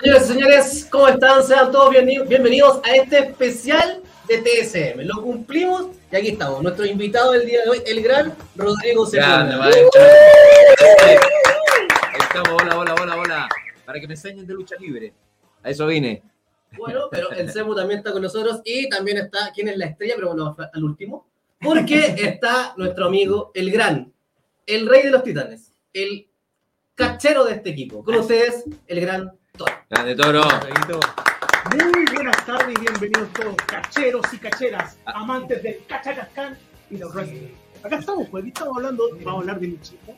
Señoras y señores, ¿cómo están? Sean todos bienvenidos a este especial de TSM. Lo cumplimos y aquí estamos. Nuestro invitado del día de hoy, el gran Rodrigo. Ahí estamos, hola, hola, hola, hola. Para que me enseñen de lucha libre. A eso vine. Bueno, pero el Semu también está con nosotros y también está, ¿quién es la estrella? Pero bueno, al último. Porque está nuestro amigo, el gran, el rey de los titanes, el cachero de este equipo. Con ustedes, el gran Toro. Grande Toro. Muy buenas tardes y bienvenidos todos, cacheros y cacheras, amantes del cachacascán y del wrestling. Acá estamos, pues aquí estamos hablando, vamos a hablar de luchita,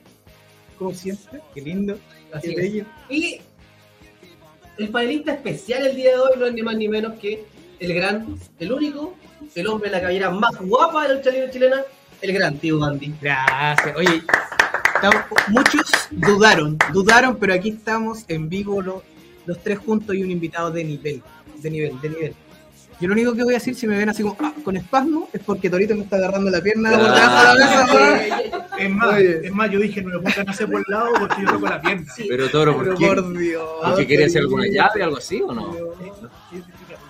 como siempre, qué lindo, Así qué bello. Y el panelista especial el día de hoy no es ni más ni menos que el gran, el único, el hombre de la cabellera más guapa de la lucha libre chilena, el gran tío Bandy. Gracias. Oye, estamos- muchos dudaron, dudaron, pero aquí estamos en vivo los, los tres juntos y un invitado de nivel, de nivel, de nivel. Yo lo único que voy a decir, si me ven así como ah, con espasmo, es porque Torito me está agarrando la pierna la. Es más, Oye. es más, yo dije, no me pongan a hacer por el lado porque yo toco la pierna. Pero Toro, ¿por Pero qué? por Dios. ¿Por qué quería hacer alguna llave, algo así o no?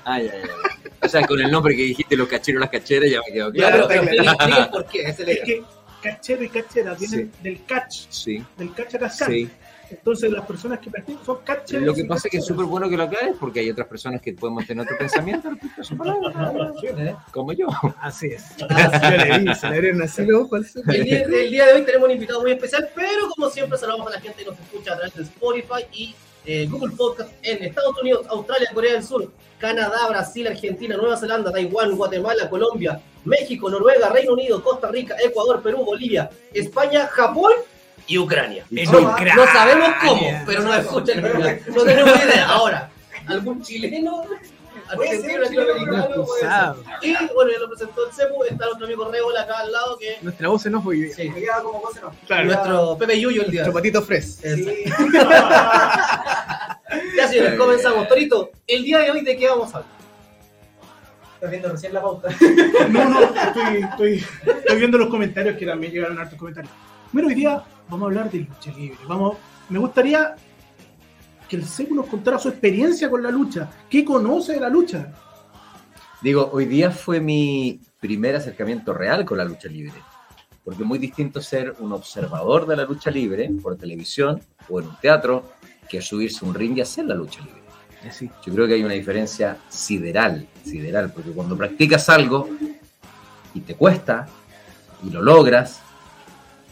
Ah, ya, ya, ya. O sea, con el nombre que dijiste, los cacheros, las cacheras, ya me quedó Claro, claro. pero por qué, es el Es que cachero y cachera vienen del catch, Sí, del cachacascán. sí. Entonces las personas que practican son cacheros Lo que pasa es que es súper bueno que lo aclares porque hay otras personas que podemos tener otro pensamiento respecto a su palabra, como yo. Así es. Así. El día, el día de hoy tenemos un invitado muy especial, pero como siempre saludamos a la gente que nos escucha a través de Spotify y eh, Google Podcast en Estados Unidos, Australia, Corea del Sur, Canadá, Brasil, Argentina, Nueva Zelanda, Taiwán, Guatemala, Colombia, México, Noruega, Reino Unido, Costa Rica, Ecuador, Perú, Bolivia, España, Japón y Ucrania. En no, Ucrania. no sabemos cómo, pero nos escuchan. No tenemos idea. Ahora, ¿algún chileno? Argentino, latinoamericano. Y bueno, ya lo presentó el CEPU, está nuestro amigo Rebola acá al lado que Nuestra voz off hoy. Sí. Claro. Nuestro Pepe Yuyo el día. Nuestro patito fres. Eso. ya señores, comenzamos. Torito, el día de hoy de qué vamos a hablar. Estás viendo recién la pauta. No, no, estoy, estoy, estoy viendo los comentarios que también llegaron hartos comentarios. Bueno, hoy día vamos a hablar de lucha libre. Vamos, me gustaría que el Secu nos contara su experiencia con la lucha. ¿Qué conoce de la lucha? Digo, hoy día fue mi primer acercamiento real con la lucha libre. Porque es muy distinto ser un observador de la lucha libre por televisión o en un teatro que subirse a un ring y hacer la lucha libre. Sí. Yo creo que hay una diferencia sideral, sideral, porque cuando practicas algo y te cuesta y lo logras,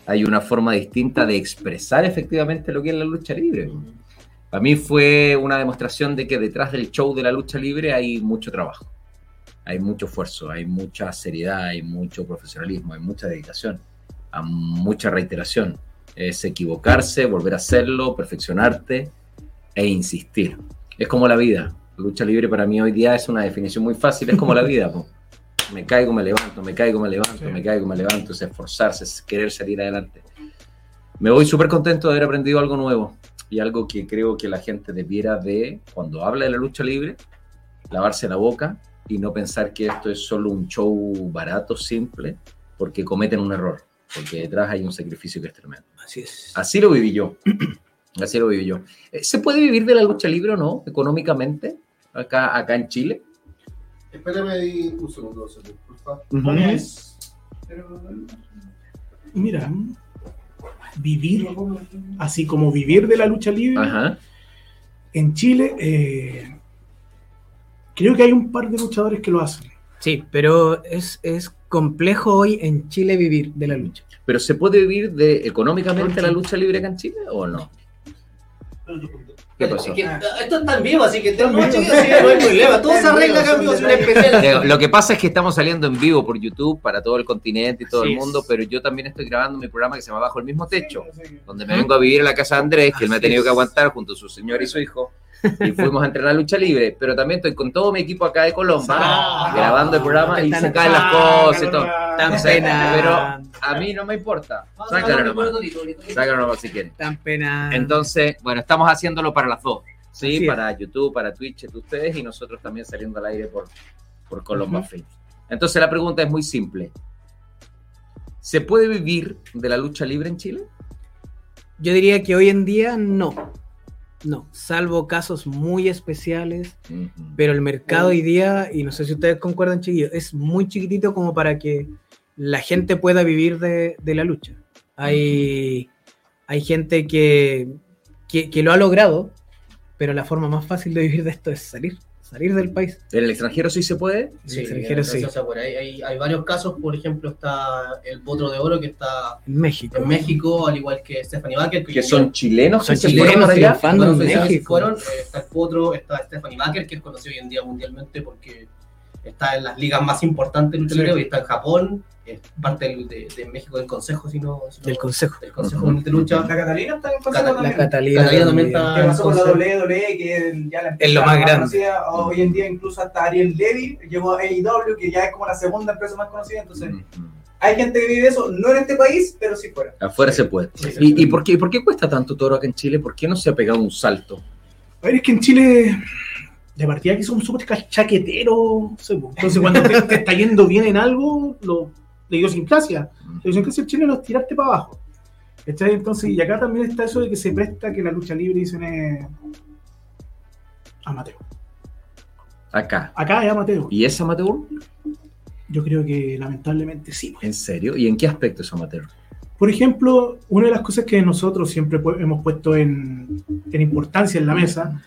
hay una forma distinta de expresar efectivamente lo que es la lucha libre. Para mí fue una demostración de que detrás del show de la lucha libre hay mucho trabajo, hay mucho esfuerzo, hay mucha seriedad, hay mucho profesionalismo, hay mucha dedicación, hay mucha reiteración. Es equivocarse, volver a hacerlo, perfeccionarte e insistir. Es como la vida. Lucha libre para mí hoy día es una definición muy fácil, es como la vida. Me caigo, me levanto, me caigo, me levanto, Sí. me caigo, me levanto, es esforzarse, es querer salir adelante. Me voy súper contento de haber aprendido algo nuevo y algo que creo que la gente debiera de, cuando habla de la lucha libre, lavarse la boca y no pensar que esto es solo un show barato, simple, porque cometen un error, porque detrás hay un sacrificio que es tremendo. Así es. Así lo viví yo. Así lo viví yo. Eh, ¿Se puede vivir de la lucha libre o no? Económicamente, acá, acá en Chile. Espérame ahí un segundo, por favor. Mira, vivir, así como vivir de la lucha libre Ajá. en Chile, eh, creo que hay un par de luchadores que lo hacen. Sí, pero es, es complejo hoy en Chile vivir de la lucha. ¿Pero se puede vivir de económicamente la lucha libre acá en Chile o no? ¿Qué pasó? Es que, ah, esto está en vivo, así que que no hay problema. Todo se arregla acá en vivo, es un especial. Lo que pasa es que estamos saliendo en vivo por YouTube para todo el continente y todo Así el mundo, es. pero yo también estoy grabando mi programa que se llama Bajo el mismo techo, donde me vengo a vivir a la casa de Andrés, que él me ha tenido es. que aguantar junto a su señor y su hijo, y fuimos a entrenar lucha libre, pero también estoy con todo mi equipo acá de Colomba, Ah, grabando el programa y se caen las cosas y todo. Tan No sé, pena. pero a mí no me importa. Sácalo nomás, sácalo nomás si quieren. Tan pena. Entonces, bueno, estamos haciéndolo para las dos. Sí, Así es. para YouTube, para Twitch, de ustedes y nosotros también saliendo al aire por, por Colomba. Films. Entonces la pregunta es muy simple. ¿Se puede vivir de la lucha libre en Chile? Yo diría que hoy en día no. No, salvo casos muy especiales, pero el mercado hoy día, y no sé si ustedes concuerdan, chiquillos, es muy chiquitito como para que la gente pueda vivir de, de la lucha. Hay, hay gente que, que, que lo ha logrado, pero la forma más fácil de vivir de esto es salir, salir del país. ¿En el extranjero sí se puede? En el Sí, extranjero sí. Hay, hay varios casos, por ejemplo, está el Potro de Oro que está En México. en México, al igual que Stephanie Baker. Que son chilenos Son chilenos, triunfando en México. fueron, eh, está el Potro, está Stephanie Baker, que es conocido hoy en día mundialmente porque está en las ligas más importantes de lucha Sí. y está en Japón, es parte del- de, de México del Consejo, si no, si no- Del consejo. del Consejo. Mundial de Lucha. La Catalina está en Cata- consejo la también. Catalina, Catalina también está que pasó con la WWE, que ya la Es lo empresa más grande. conocida. Hoy en día incluso hasta Ariel Levy llegó a AEW, que ya es como la segunda empresa más conocida. Entonces, hay gente que vive eso, no en este país, pero sí fuera. Afuera se puede. Sí, sí, ¿Y, sí. y por qué, y por qué cuesta tanto toro acá en Chile? ¿Por qué no se ha pegado un salto? A ver, es que en Chile, de partida que somos súper chaqueteros. po. Entonces, cuando te, te está yendo bien en algo, lo, la idiosincrasia. La idiosincrasia del chileno es tirarte para abajo. ¿Cachai? Entonces, y acá también está eso de que se presta que la lucha libre dicen es amateur. Acá. Acá es amateur. ¿Y es amateur? Yo creo que lamentablemente sí. pues. ¿En serio? ¿Y en qué aspecto es amateur? Por ejemplo, una de las cosas que nosotros siempre hemos puesto en, en importancia en la mesa,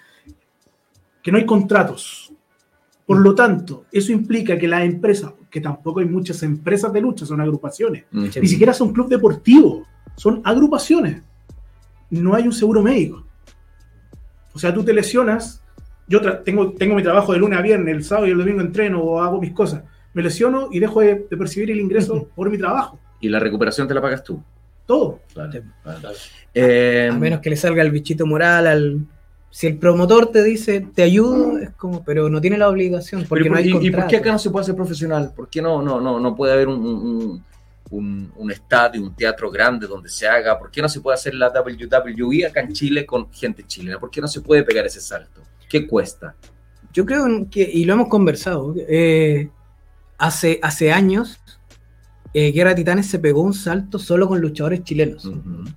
que no hay contratos. Por lo tanto, eso implica que las empresas, que tampoco hay muchas empresas de lucha, son agrupaciones, ni siquiera son club deportivo, son agrupaciones. No hay un seguro médico. O sea, tú te lesionas, yo tengo, tengo mi trabajo de lunes a viernes, el sábado y el domingo entreno o hago mis cosas. Me lesiono y dejo de, de percibir el ingreso por mi trabajo. ¿Y la recuperación te la pagas tú? Todo. Eh, A menos que le salga el bichito moral al. Si el promotor te dice te ayudo, es como, pero no tiene la obligación porque no hay ¿y- ¿Y por qué acá no se puede ser profesional? ¿Por qué no, no, no, no puede haber un, un, un- un estadio, un teatro grande donde se haga? ¿Por qué no se puede hacer la WWE acá en Chile con gente chilena? ¿Por qué no se puede pegar ese salto? ¿Qué cuesta? Yo creo que, y lo hemos conversado, eh, hace, hace años, eh, Guerra de Titanes se pegó un salto solo con luchadores chilenos.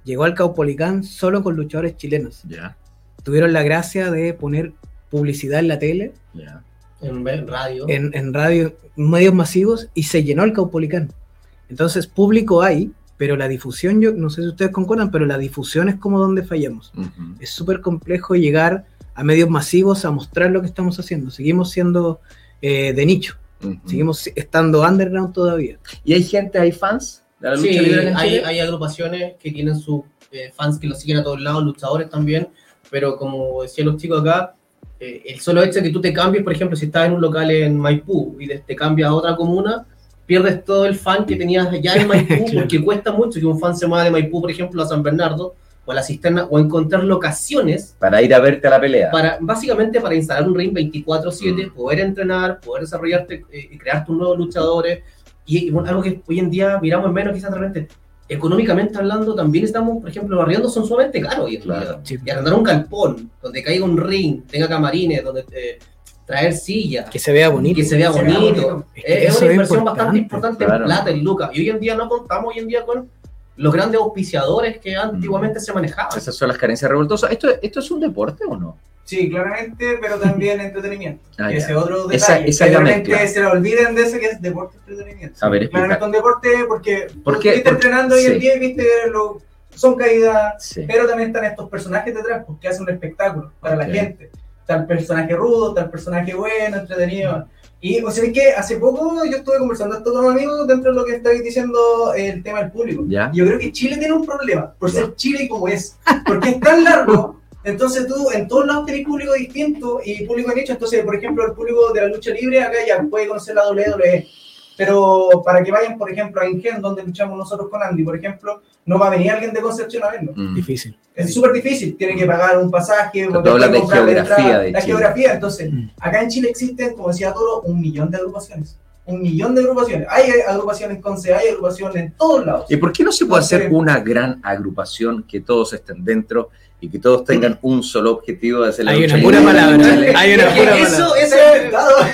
Llegó al Caupolicán solo con luchadores chilenos. Ya, Tuvieron la gracia de poner publicidad en la tele, ya. En en radio. en, en radio, medios masivos, y se llenó el Caupolicán. Entonces, público hay, pero la difusión, yo no sé si ustedes concuerdan, pero la difusión es como donde fallamos. Ujú. es súper complejo llegar a medios masivos a mostrar lo que estamos haciendo. Seguimos siendo eh, de nicho, Ujú. seguimos estando underground todavía. ¿Y hay gente, hay fans de la lucha Sí, libre hay, hay agrupaciones que tienen sus eh, fans que los siguen a todos lados, luchadores también, pero como decían los chicos acá, eh, el solo hecho de que tú te cambies, por ejemplo, si estás en un local en Maipú y te cambias a otra comuna, pierdes todo el fan que tenías ya en Maipú, Claro. porque cuesta mucho que un fan se mueva de Maipú, por ejemplo, a San Bernardo o a la cisterna, o encontrar locaciones Para ir a verte a la pelea. para básicamente para instalar un ring 24/7, Mm. poder entrenar, poder desarrollarte eh, y crear tus nuevos luchadores. Y, y bueno, algo que hoy en día miramos en menos, quizás de repente, económicamente hablando, también estamos, por ejemplo, los arriendos son sumamente caros hoy en Claro. día. Y arrendar un galpón, donde caiga un ring, tenga camarines, donde eh, traer sillas, Que se vea bonito. que se vea Se vea bonito. Es que Es, eso una inversión bastante importante, claro. en plata, en lucas. Y hoy en día no contamos hoy en día con los grandes auspiciadores que antiguamente se manejaban. Esas son las carencias revoltosas. ¿Esto, ¿Esto es un deporte o no? Sí, claramente, pero también entretenimiento. Ah, ya. ese es otro detalle. Esa- esa la se le olviden de ese que es deporte entretenimiento. A ver, explica. Claramente un deporte porque ¿Por qué? estuviste Por- entrenando hoy sí. en día y viste lo, son caídas, Sí. pero también están estos personajes detrás porque hacen un espectáculo para Ok. la gente. El personaje rudo, el personaje bueno, entretenido. Y o sea, es que hace poco yo estuve conversando esto con un amigo dentro de lo que estáis diciendo el tema del público. ¿Ya? Yo creo que Chile tiene un problema por Ya. ser Chile como es, porque es tan largo. Entonces tú en todos lados tenés público distinto y público de nicho. Entonces, por ejemplo, el público de la lucha libre acá ya puede conocer la WWE. Pero para que vayan, por ejemplo, a Ingen, donde luchamos nosotros con Andy, por ejemplo, no va a venir alguien de Concepción a verlo. Mm. Difícil. Es súper difícil, tiene que pagar un pasaje, Tú hablas de comprar la geografía entrada, de la Chile. geografía. Entonces, Mm. acá en Chile existen, como decía Toro, un millón de agrupaciones. Un millón de agrupaciones. Hay agrupaciones en Conce, hay agrupaciones en todos lados. ¿Y por qué no se puede hacer una gran agrupación que todos estén dentro y que todos tengan un solo objetivo de hacer la Hay lucha una pura libre? palabra. Hay una pura eso, palabra. eso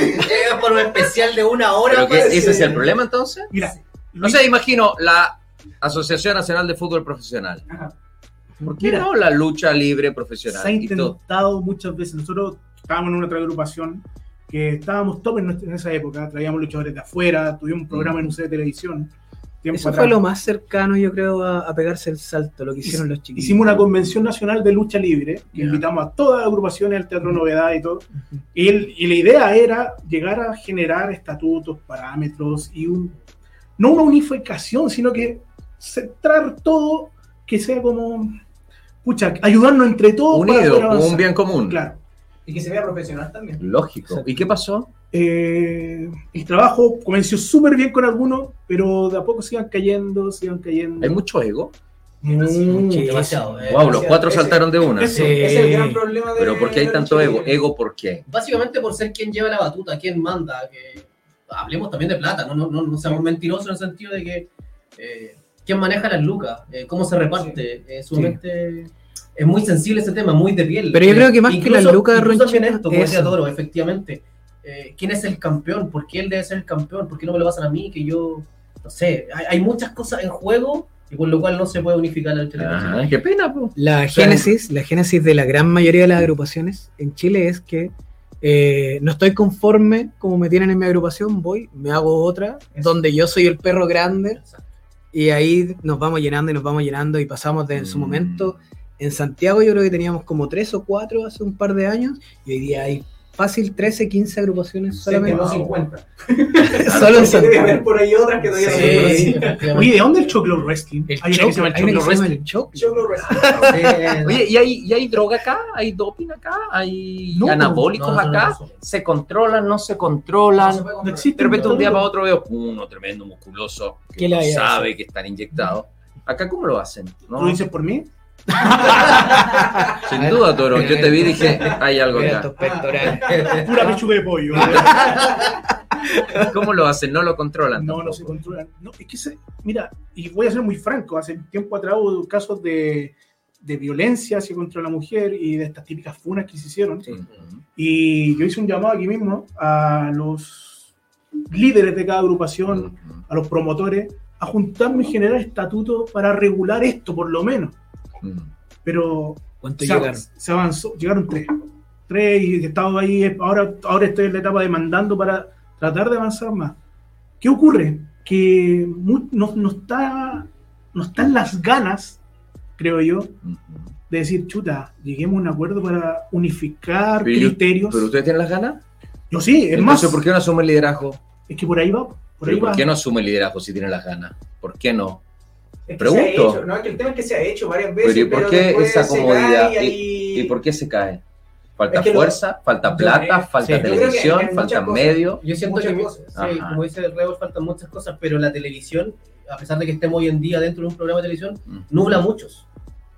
es, por un especial de una hora. ¿Pero qué- pues. ese es el problema entonces? Mira, No sé, imagino la Asociación Nacional de Fútbol Profesional. Ajá. ¿Por qué Mira, no la lucha libre se profesional? ha y todo? intentado muchas veces. Nosotros estábamos en una otra agrupación que estábamos top en, nuestra- en esa época, traíamos luchadores de afuera, tuvimos un programa en un set de televisión. Tiempo Eso atrás. fue lo más cercano, yo creo, a, a pegarse el salto, lo que hicieron los chiquillos. Hicimos una convención nacional de lucha libre, que invitamos a todas las agrupaciones al Teatro Novedad y todo. Y, el- y la idea era llegar a generar estatutos, parámetros y un, no una unificación, sino que centrar todo que sea como, pucha, ayudarnos entre todos. para Unido, poder como un bien común. Claro. Y que se vea profesional también. Lógico. ¿Y qué pasó? Eh, el trabajo comenzó súper bien con algunos, pero de a poco se iban cayendo, se iban cayendo. Hay mucho ego. Mm. Sí, Demasiado. eh. Wow, los cuatro ese- saltaron de una. ese- Ese es el gran problema de Pero ¿por qué hay tanto ego? ¿Ego por qué? Básicamente por ser quien lleva la batuta, quien manda, que hablemos también de plata, no, no, no, no seamos mentirosos en el sentido de que eh, quién maneja las lucas, eh, cómo se reparte, eh, sumamente es muy sensible ese tema, muy de piel. Pero yo Eh, creo que más que incluso- las lucas de Ronchita, también esto, como decía eso. Toro, efectivamente, eh, ¿quién es el campeón? ¿Por qué él debe ser el campeón? ¿Por qué no me lo pasan a mí? Que yo, no sé, hay, hay muchas cosas en juego y por lo cual no se puede unificar la lucha libre. Ajá, qué pena, po. La génesis, la génesis de la gran mayoría de las agrupaciones en Chile es que eh, no estoy conforme como me tienen en mi agrupación, voy, me hago otra, donde yo soy el perro grande, y ahí nos vamos llenando y nos vamos llenando y pasamos de en su Mm. momento. En Santiago yo creo que teníamos como tres o cuatro hace un par de años, y hoy día hay fácil 13, 15 agrupaciones solamente. no 50. Solo en Santiago. por ahí otras que todavía no se Sí, efectivamente. Oye, ¿de dónde el Choclo Wrestling? El Hay llama el Choclo, Choclo Wrestling. el Choclo. Sí. Oye, ¿y hay, ¿y hay droga acá? ¿Hay doping acá? ¿Hay No, anabólicos no, no, no, acá? no, no. ¿Se controlan? ¿No se controlan? No No existe De repente un día para otro veo uno tremendo musculoso que ¿Qué le no sabe que están inyectados. ¿Acá cómo lo hacen? ¿Tú ¿No? lo dices por mí? Sin duda, Toro. Yo te vi y dije, hay algo acá. Pura pechuga de pollo. ¿Cómo lo hacen? ¿No lo controlan? No, no tampoco? se controlan. No, es que se, mira, y voy a ser muy franco, hace tiempo atrás hubo casos de, de violencia hacia contra la mujer y de estas típicas funas que se hicieron. Y yo hice un llamado aquí mismo a los líderes de cada agrupación, a los promotores, a juntarme y generar estatutos para regular esto, por lo menos. Ujú. Pero ¿Cuánto se, llegaron? se avanzó, llegaron tres. Tres y he estado ahí, ahora, ahora estoy en la etapa demandando para tratar de avanzar más. ¿Qué ocurre? Que mu- no, no está, no están las ganas, creo yo, de decir, chuta, lleguemos a un acuerdo para unificar Pero yo- criterios. ¿Pero ustedes tienen las ganas? yo sí, es más, Entonces, ¿por qué no asume el liderazgo? es que por ahí va. Por ¿Pero ahí ¿Por va. qué no asume el liderazgo si tiene las ganas? ¿Por qué no? Es que se ha Pregunto. hecho, no, es que el tema es que se ha hecho varias veces. Pero ¿y por qué esa se comodidad? cae y ahí- ¿Y por qué se cae? ¿Falta Es que lo- fuerza? ¿Falta plata? ¿Falta sí, que televisión? ¿Falta medio? Yo siento Muchas que, cosas. sí, Ajá. como dice Rebel, faltan muchas cosas, pero la televisión, a pesar de que estemos hoy en día dentro de un programa de televisión, nubla muchos.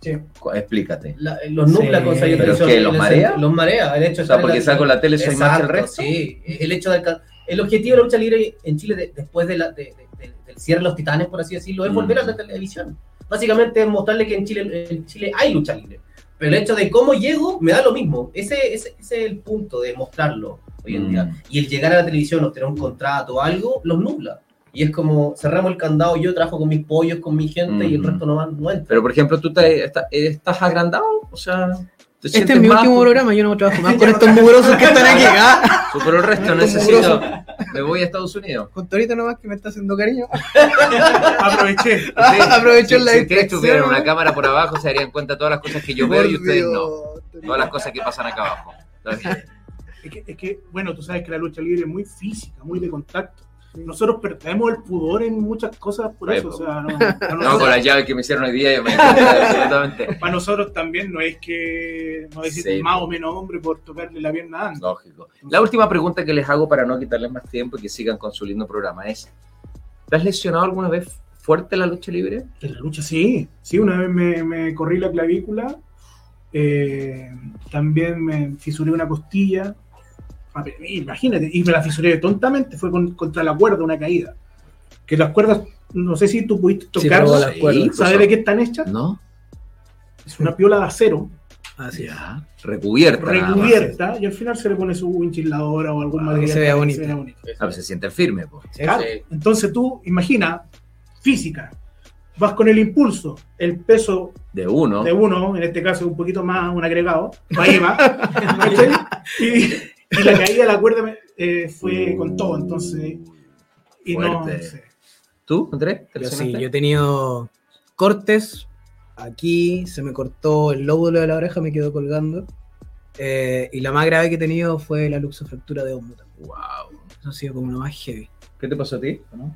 Sí. Explícate. La- los nubla Sí. con salir ¿Pero televisión. qué, los el marea? Los marea. El hecho de O sea, porque la- saco la tele soy más que el resto. Sí, el hecho de alcan- el objetivo de la lucha libre en Chile de- después de la- de- de- de- del cierre de los titanes, por así decirlo, es Mm. volver a la televisión. Básicamente es mostrarle que en Chile, en Chile hay lucha libre. Pero el hecho de cómo llego me da lo mismo. Ese, ese, ese es el punto de mostrarlo hoy en Mm. día. Y el llegar a la televisión, obtener un contrato o algo, los nubla. Y es como cerramos el candado, yo trabajo con mis pollos, con mi gente y el Mm. resto no, no entra. Pero, por ejemplo, ¿tú te- está- estás agrandado? O sea, ¿te Este es mi último por- programa, yo no trabajo más con estos mugrosos que están aquí. ¿ah? Pero el resto necesito... Me voy a Estados Unidos. Con Torito nomás que me está haciendo cariño. Aproveché. Sí, Aprovechó si, la si ustedes tuvieran una cámara por abajo, se darían cuenta de todas las cosas que yo veo y ustedes no. Todas las cosas que pasan acá abajo. Es que, es que, bueno, tú sabes que la lucha libre es muy física, muy de contacto. Nosotros perdemos el pudor en muchas cosas por Ay, eso. O sea, no, No, con la llave que me hicieron hoy día yo me absolutamente. para nosotros también no es que no decir Sí, más po. o menos hombre por tocarle la pierna a Andy. Lógico. La última pregunta que les hago para no quitarles más tiempo y que sigan con su lindo programa es: ¿te has lesionado alguna vez fuerte en la lucha libre? En la lucha sí, sí, una vez me, me corrí la clavícula, eh, también me fisuré una costilla, imagínate, y me la fisuré tontamente, fue con- contra la cuerda una caída. Que las cuerdas, no sé si tú pudiste Sí, tocarlas, cuerdas. ¿sabes de qué están hechas? No. Es una piola de acero, Así es. Ya. Recubierta. recubierta, y al final se le pone su winchiladora o algún Ah, material que se vea bonito. Ah, pues se siente firme. po. Claro. Sí. Entonces tú, imagina, física, vas con el impulso, el peso De uno. de uno, en este caso un poquito más un agregado, ahí va, ¿cachai? y, y la caída de la cuerda me- eh, fue con todo, entonces, y no Fuerte. sé. ¿Tú, Andrés? ¿Te Yo sí, yo he tenido cortes. Aquí se me cortó el lóbulo de la oreja, me quedó colgando. Eh, y la más grave que he tenido fue la luxofractura de hombro. también. Wow. Eso ha sido como lo más heavy. ¿Qué te pasó a ti? ¿No?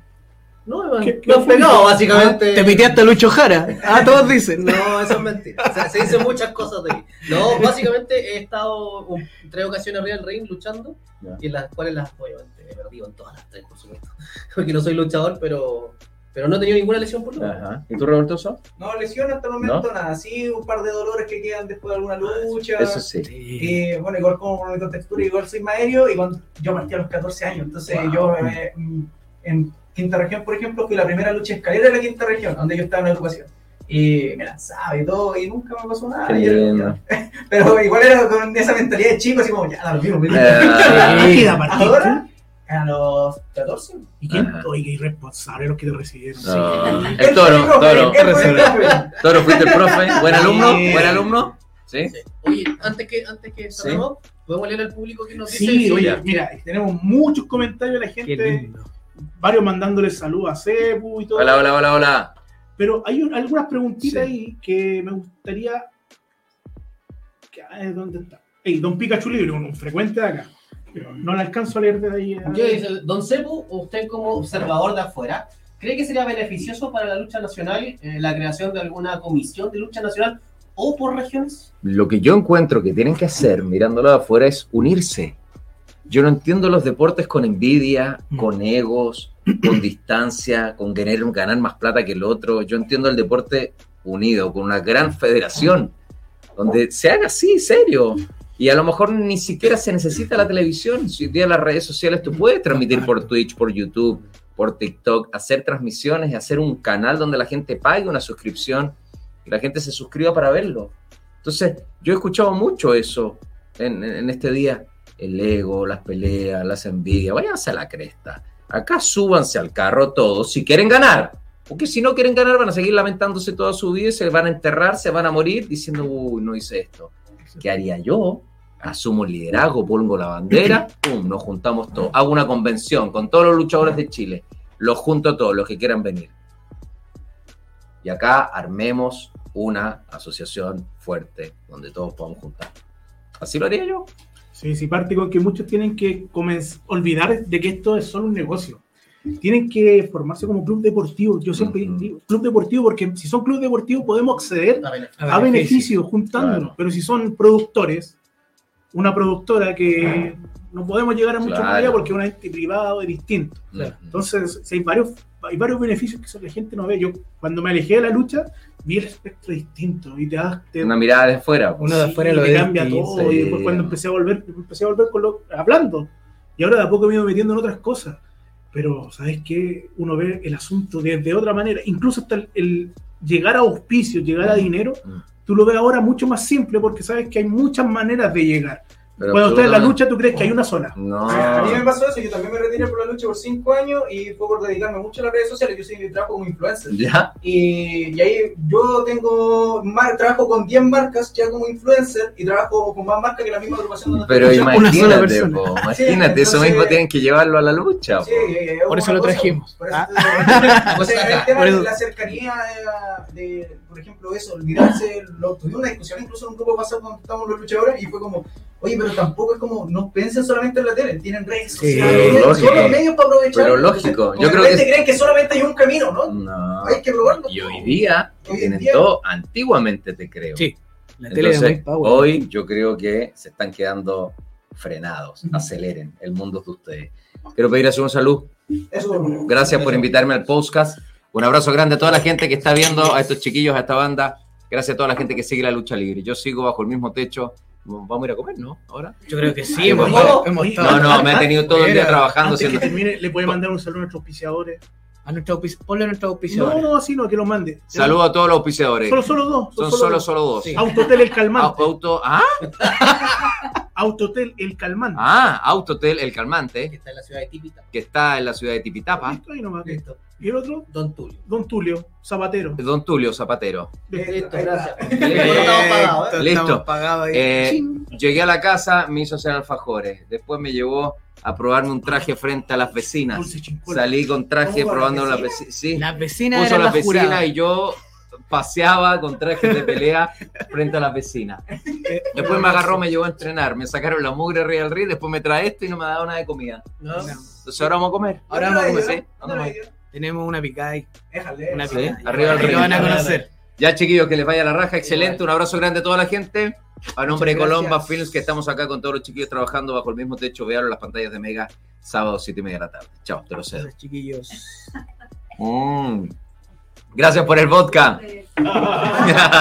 No, me, ¿Qué- me qué básicamente. Te piteaste a Lucho Jara. Ah, todos dicen. No, eso es mentira. O sea, se dicen muchas cosas de mí. No, básicamente he estado un- tres ocasiones arriba del ring luchando, y en las cuales las obviamente he perdido en todas las tres, por supuesto. Porque no soy luchador, pero, pero no he tenido ninguna lesión por lo menos. ¿Y tú, Roberto Sosa? No, lesión hasta el momento, nada. Sí, un par de dolores que quedan después de alguna lucha. Eso sí. Y bueno, igual como mi contextura, igual soy más aéreo. Y cuando yo partí a los 14 años, entonces Wow. yo eh, mm, en quinta región, por ejemplo, fui la primera lucha de escalera de la quinta región, donde yo estaba en educación. Y me lanzaba y todo, y nunca me pasó nada. Era-. Pero igual era con esa mentalidad de chico, así como, ya, lo mismo. Eh. Ahora, a los 14. ¿Y quién? Qué irresponsable los que te recibieron. No. Sí. El toro, toro. ¿Qué fue el profe? Toro, fuiste el profe. Buen alumno, Sí. buen alumno. ¿Sí? Sí. Oye, antes que, antes que Sí. podemos leer al público que nos dice. Sí, oye, mira, tenemos muchos comentarios de la Qué gente, lindo. Varios mandándole saludos a Cebu y todo. Hola, hola, hola, hola. Pero hay un- algunas preguntitas Sí. ahí que me gustaría. ¿Dónde está? Ey, Don Pikachu Libre, un, un frecuente de acá. Pero no le alcanzo a leer de ahí. a- ¿Qué dice? Don Cepu, usted como observador de afuera, ¿cree que sería beneficioso para la lucha nacional eh, la creación de alguna comisión de lucha nacional o por regiones? Lo que yo encuentro que tienen que hacer, mirándolo de afuera, es unirse. Yo no entiendo los deportes con envidia, Mm. con egos, con distancia, con querer ganar más plata que el otro. Yo entiendo el deporte unido, con una gran federación, donde se haga así, serio. Y a lo mejor ni siquiera se necesita la televisión. Si día las redes sociales tú puedes transmitir por Twitch, por YouTube, por TikTok, hacer transmisiones y hacer un canal donde la gente pague una suscripción y la gente se suscriba para verlo. Entonces, yo he escuchado mucho eso en este día. El ego, las peleas, las envidias. Váyanse a la cresta. Acá súbanse al carro todos si quieren ganar. Porque si no quieren ganar, van a seguir lamentándose toda su vida, y se van a enterrar, se van a morir diciendo, uy, no hice esto. ¿Qué haría yo? Asumo el liderazgo, pongo la bandera, pum, nos juntamos todos. Hago una convención con todos los luchadores de Chile. Los junto a todos los que quieran venir. Y acá armemos una asociación fuerte donde todos podamos juntar. Así lo haría yo. Sí, sí, parte con que muchos tienen que comenz- olvidar de que esto es solo un negocio. Tienen que formarse como club deportivo. Yo siempre digo club deportivo porque si son club deportivo podemos acceder A beneficios juntándonos. Claro. Pero si son productores, una productora que no podemos llegar a mucho Claro. más allá porque es un ente privado es distinto. Claro. Entonces, si hay varios, hay varios beneficios que la gente no ve. Yo, cuando me alejé de la lucha, vi el espectro distinto y te das. Te, Una mirada de fuera. pues. Uno de sí, afuera lo te cambia todo. Y sí. después, cuando empecé a volver, empecé a volver con lo, hablando. Y ahora de a poco me he ido metiendo en otras cosas. Pero, ¿sabes qué? Uno ve el asunto desde otra manera. Incluso hasta el, el llegar a auspicios, llegar a dinero, tú lo ves ahora mucho más simple porque sabes que hay muchas maneras de llegar. Pero Cuando en la lucha, tú crees que hay una sola. No. A mí me pasó eso, yo también me retiré por la lucha por 5 años y fue por dedicarme mucho a las redes sociales. Yo soy trabajo como influencer. Ya. Y, y ahí yo tengo mar- trabajo con 10 marcas ya como influencer y trabajo con más marcas que la misma agrupación donde Pero imagínate, persona. po, imagínate, eso entonces- mismo tienen que llevarlo a la lucha. Sí, po. eh, Por es eso lo trajimos. por eso- Ah. o sea, el tema Por de eso- la cercanía de, de, por ejemplo, eso, olvidarse, lo, tuvimos una discusión incluso en un grupo pasado cuando estábamos los luchadores y fue como, oye, pero tampoco es como, no piensen solamente en la tele, tienen redes sociales, lógico. todos los medios para aprovechar. Pero lógico, yo creo que- creen que solamente hay un camino, ¿no? No. Hay que probarlo. Y hoy día Hoy en tienen día- todo, antiguamente te creo. Sí, la tele Entonces, power. hoy yo creo que se están quedando frenados. Aceleren, el mundo es de ustedes. Quiero pedir a su salud. Eso, Gracias por invitarme al podcast. Un abrazo grande a toda la gente que está viendo, a estos chiquillos, a esta banda. Gracias a toda la gente que sigue la lucha libre. Yo sigo bajo el mismo techo. Vamos a ir a comer, ¿no? Ahora. Yo creo que sí, hemos, ¿cómo? hemos Oye, estado. No, no, me he tenido todo el día trabajando Antes que haciendo. termine, le puede mandar un saludo a nuestros auspiciadores. A nuestro auspici- ponle a nuestro No, auspiciador. no, así no, que lo mande. Saludos a todos los auspiciadores. Solo, solo dos. Son solo, solo dos. Sí. Autotel el calmante. Auto, ah, Autotel el calmante. ah, Autotel, el calmante, que está en la ciudad de Tipita. que está en la ciudad de Tipitapa. Listo, ahí nomás. Listo. Y el otro, Don Tulio. Don Tulio, zapatero. Don Tulio Zapatero. Listo, gracias. Listo. Pagados, ¿eh? Eh, Chin. llegué a la casa, me hizo hacer alfajores. Después me llevó a probarme un traje frente a las vecinas. Dulce. Salí con traje ¿Cómo, probando las vecinas. Sí, Las vecinas puso eran las vecinas y yo paseaba con trajes de pelea frente a las vecinas. Después me agarró, me llevó a entrenar, me sacaron la mugre Real Río, después me trae esto y no me ha dado nada de comida. ¿No? No. Entonces ahora vamos a comer. Ahora vamos a comer, sí. Tenemos una picada ahí. Déjale. Una Sí, arriba el van a ring. conocer. Ya chiquillos, que les vaya la raja, excelente, un abrazo grande a toda la gente. A nombre de Colomba. Films, que estamos acá con todos los chiquillos trabajando bajo el mismo techo, vean las pantallas de Mega, sábado 7 y media de la tarde. Chao, te lo cedo. Gracias, chiquillos. Mm. Gracias por el vodka.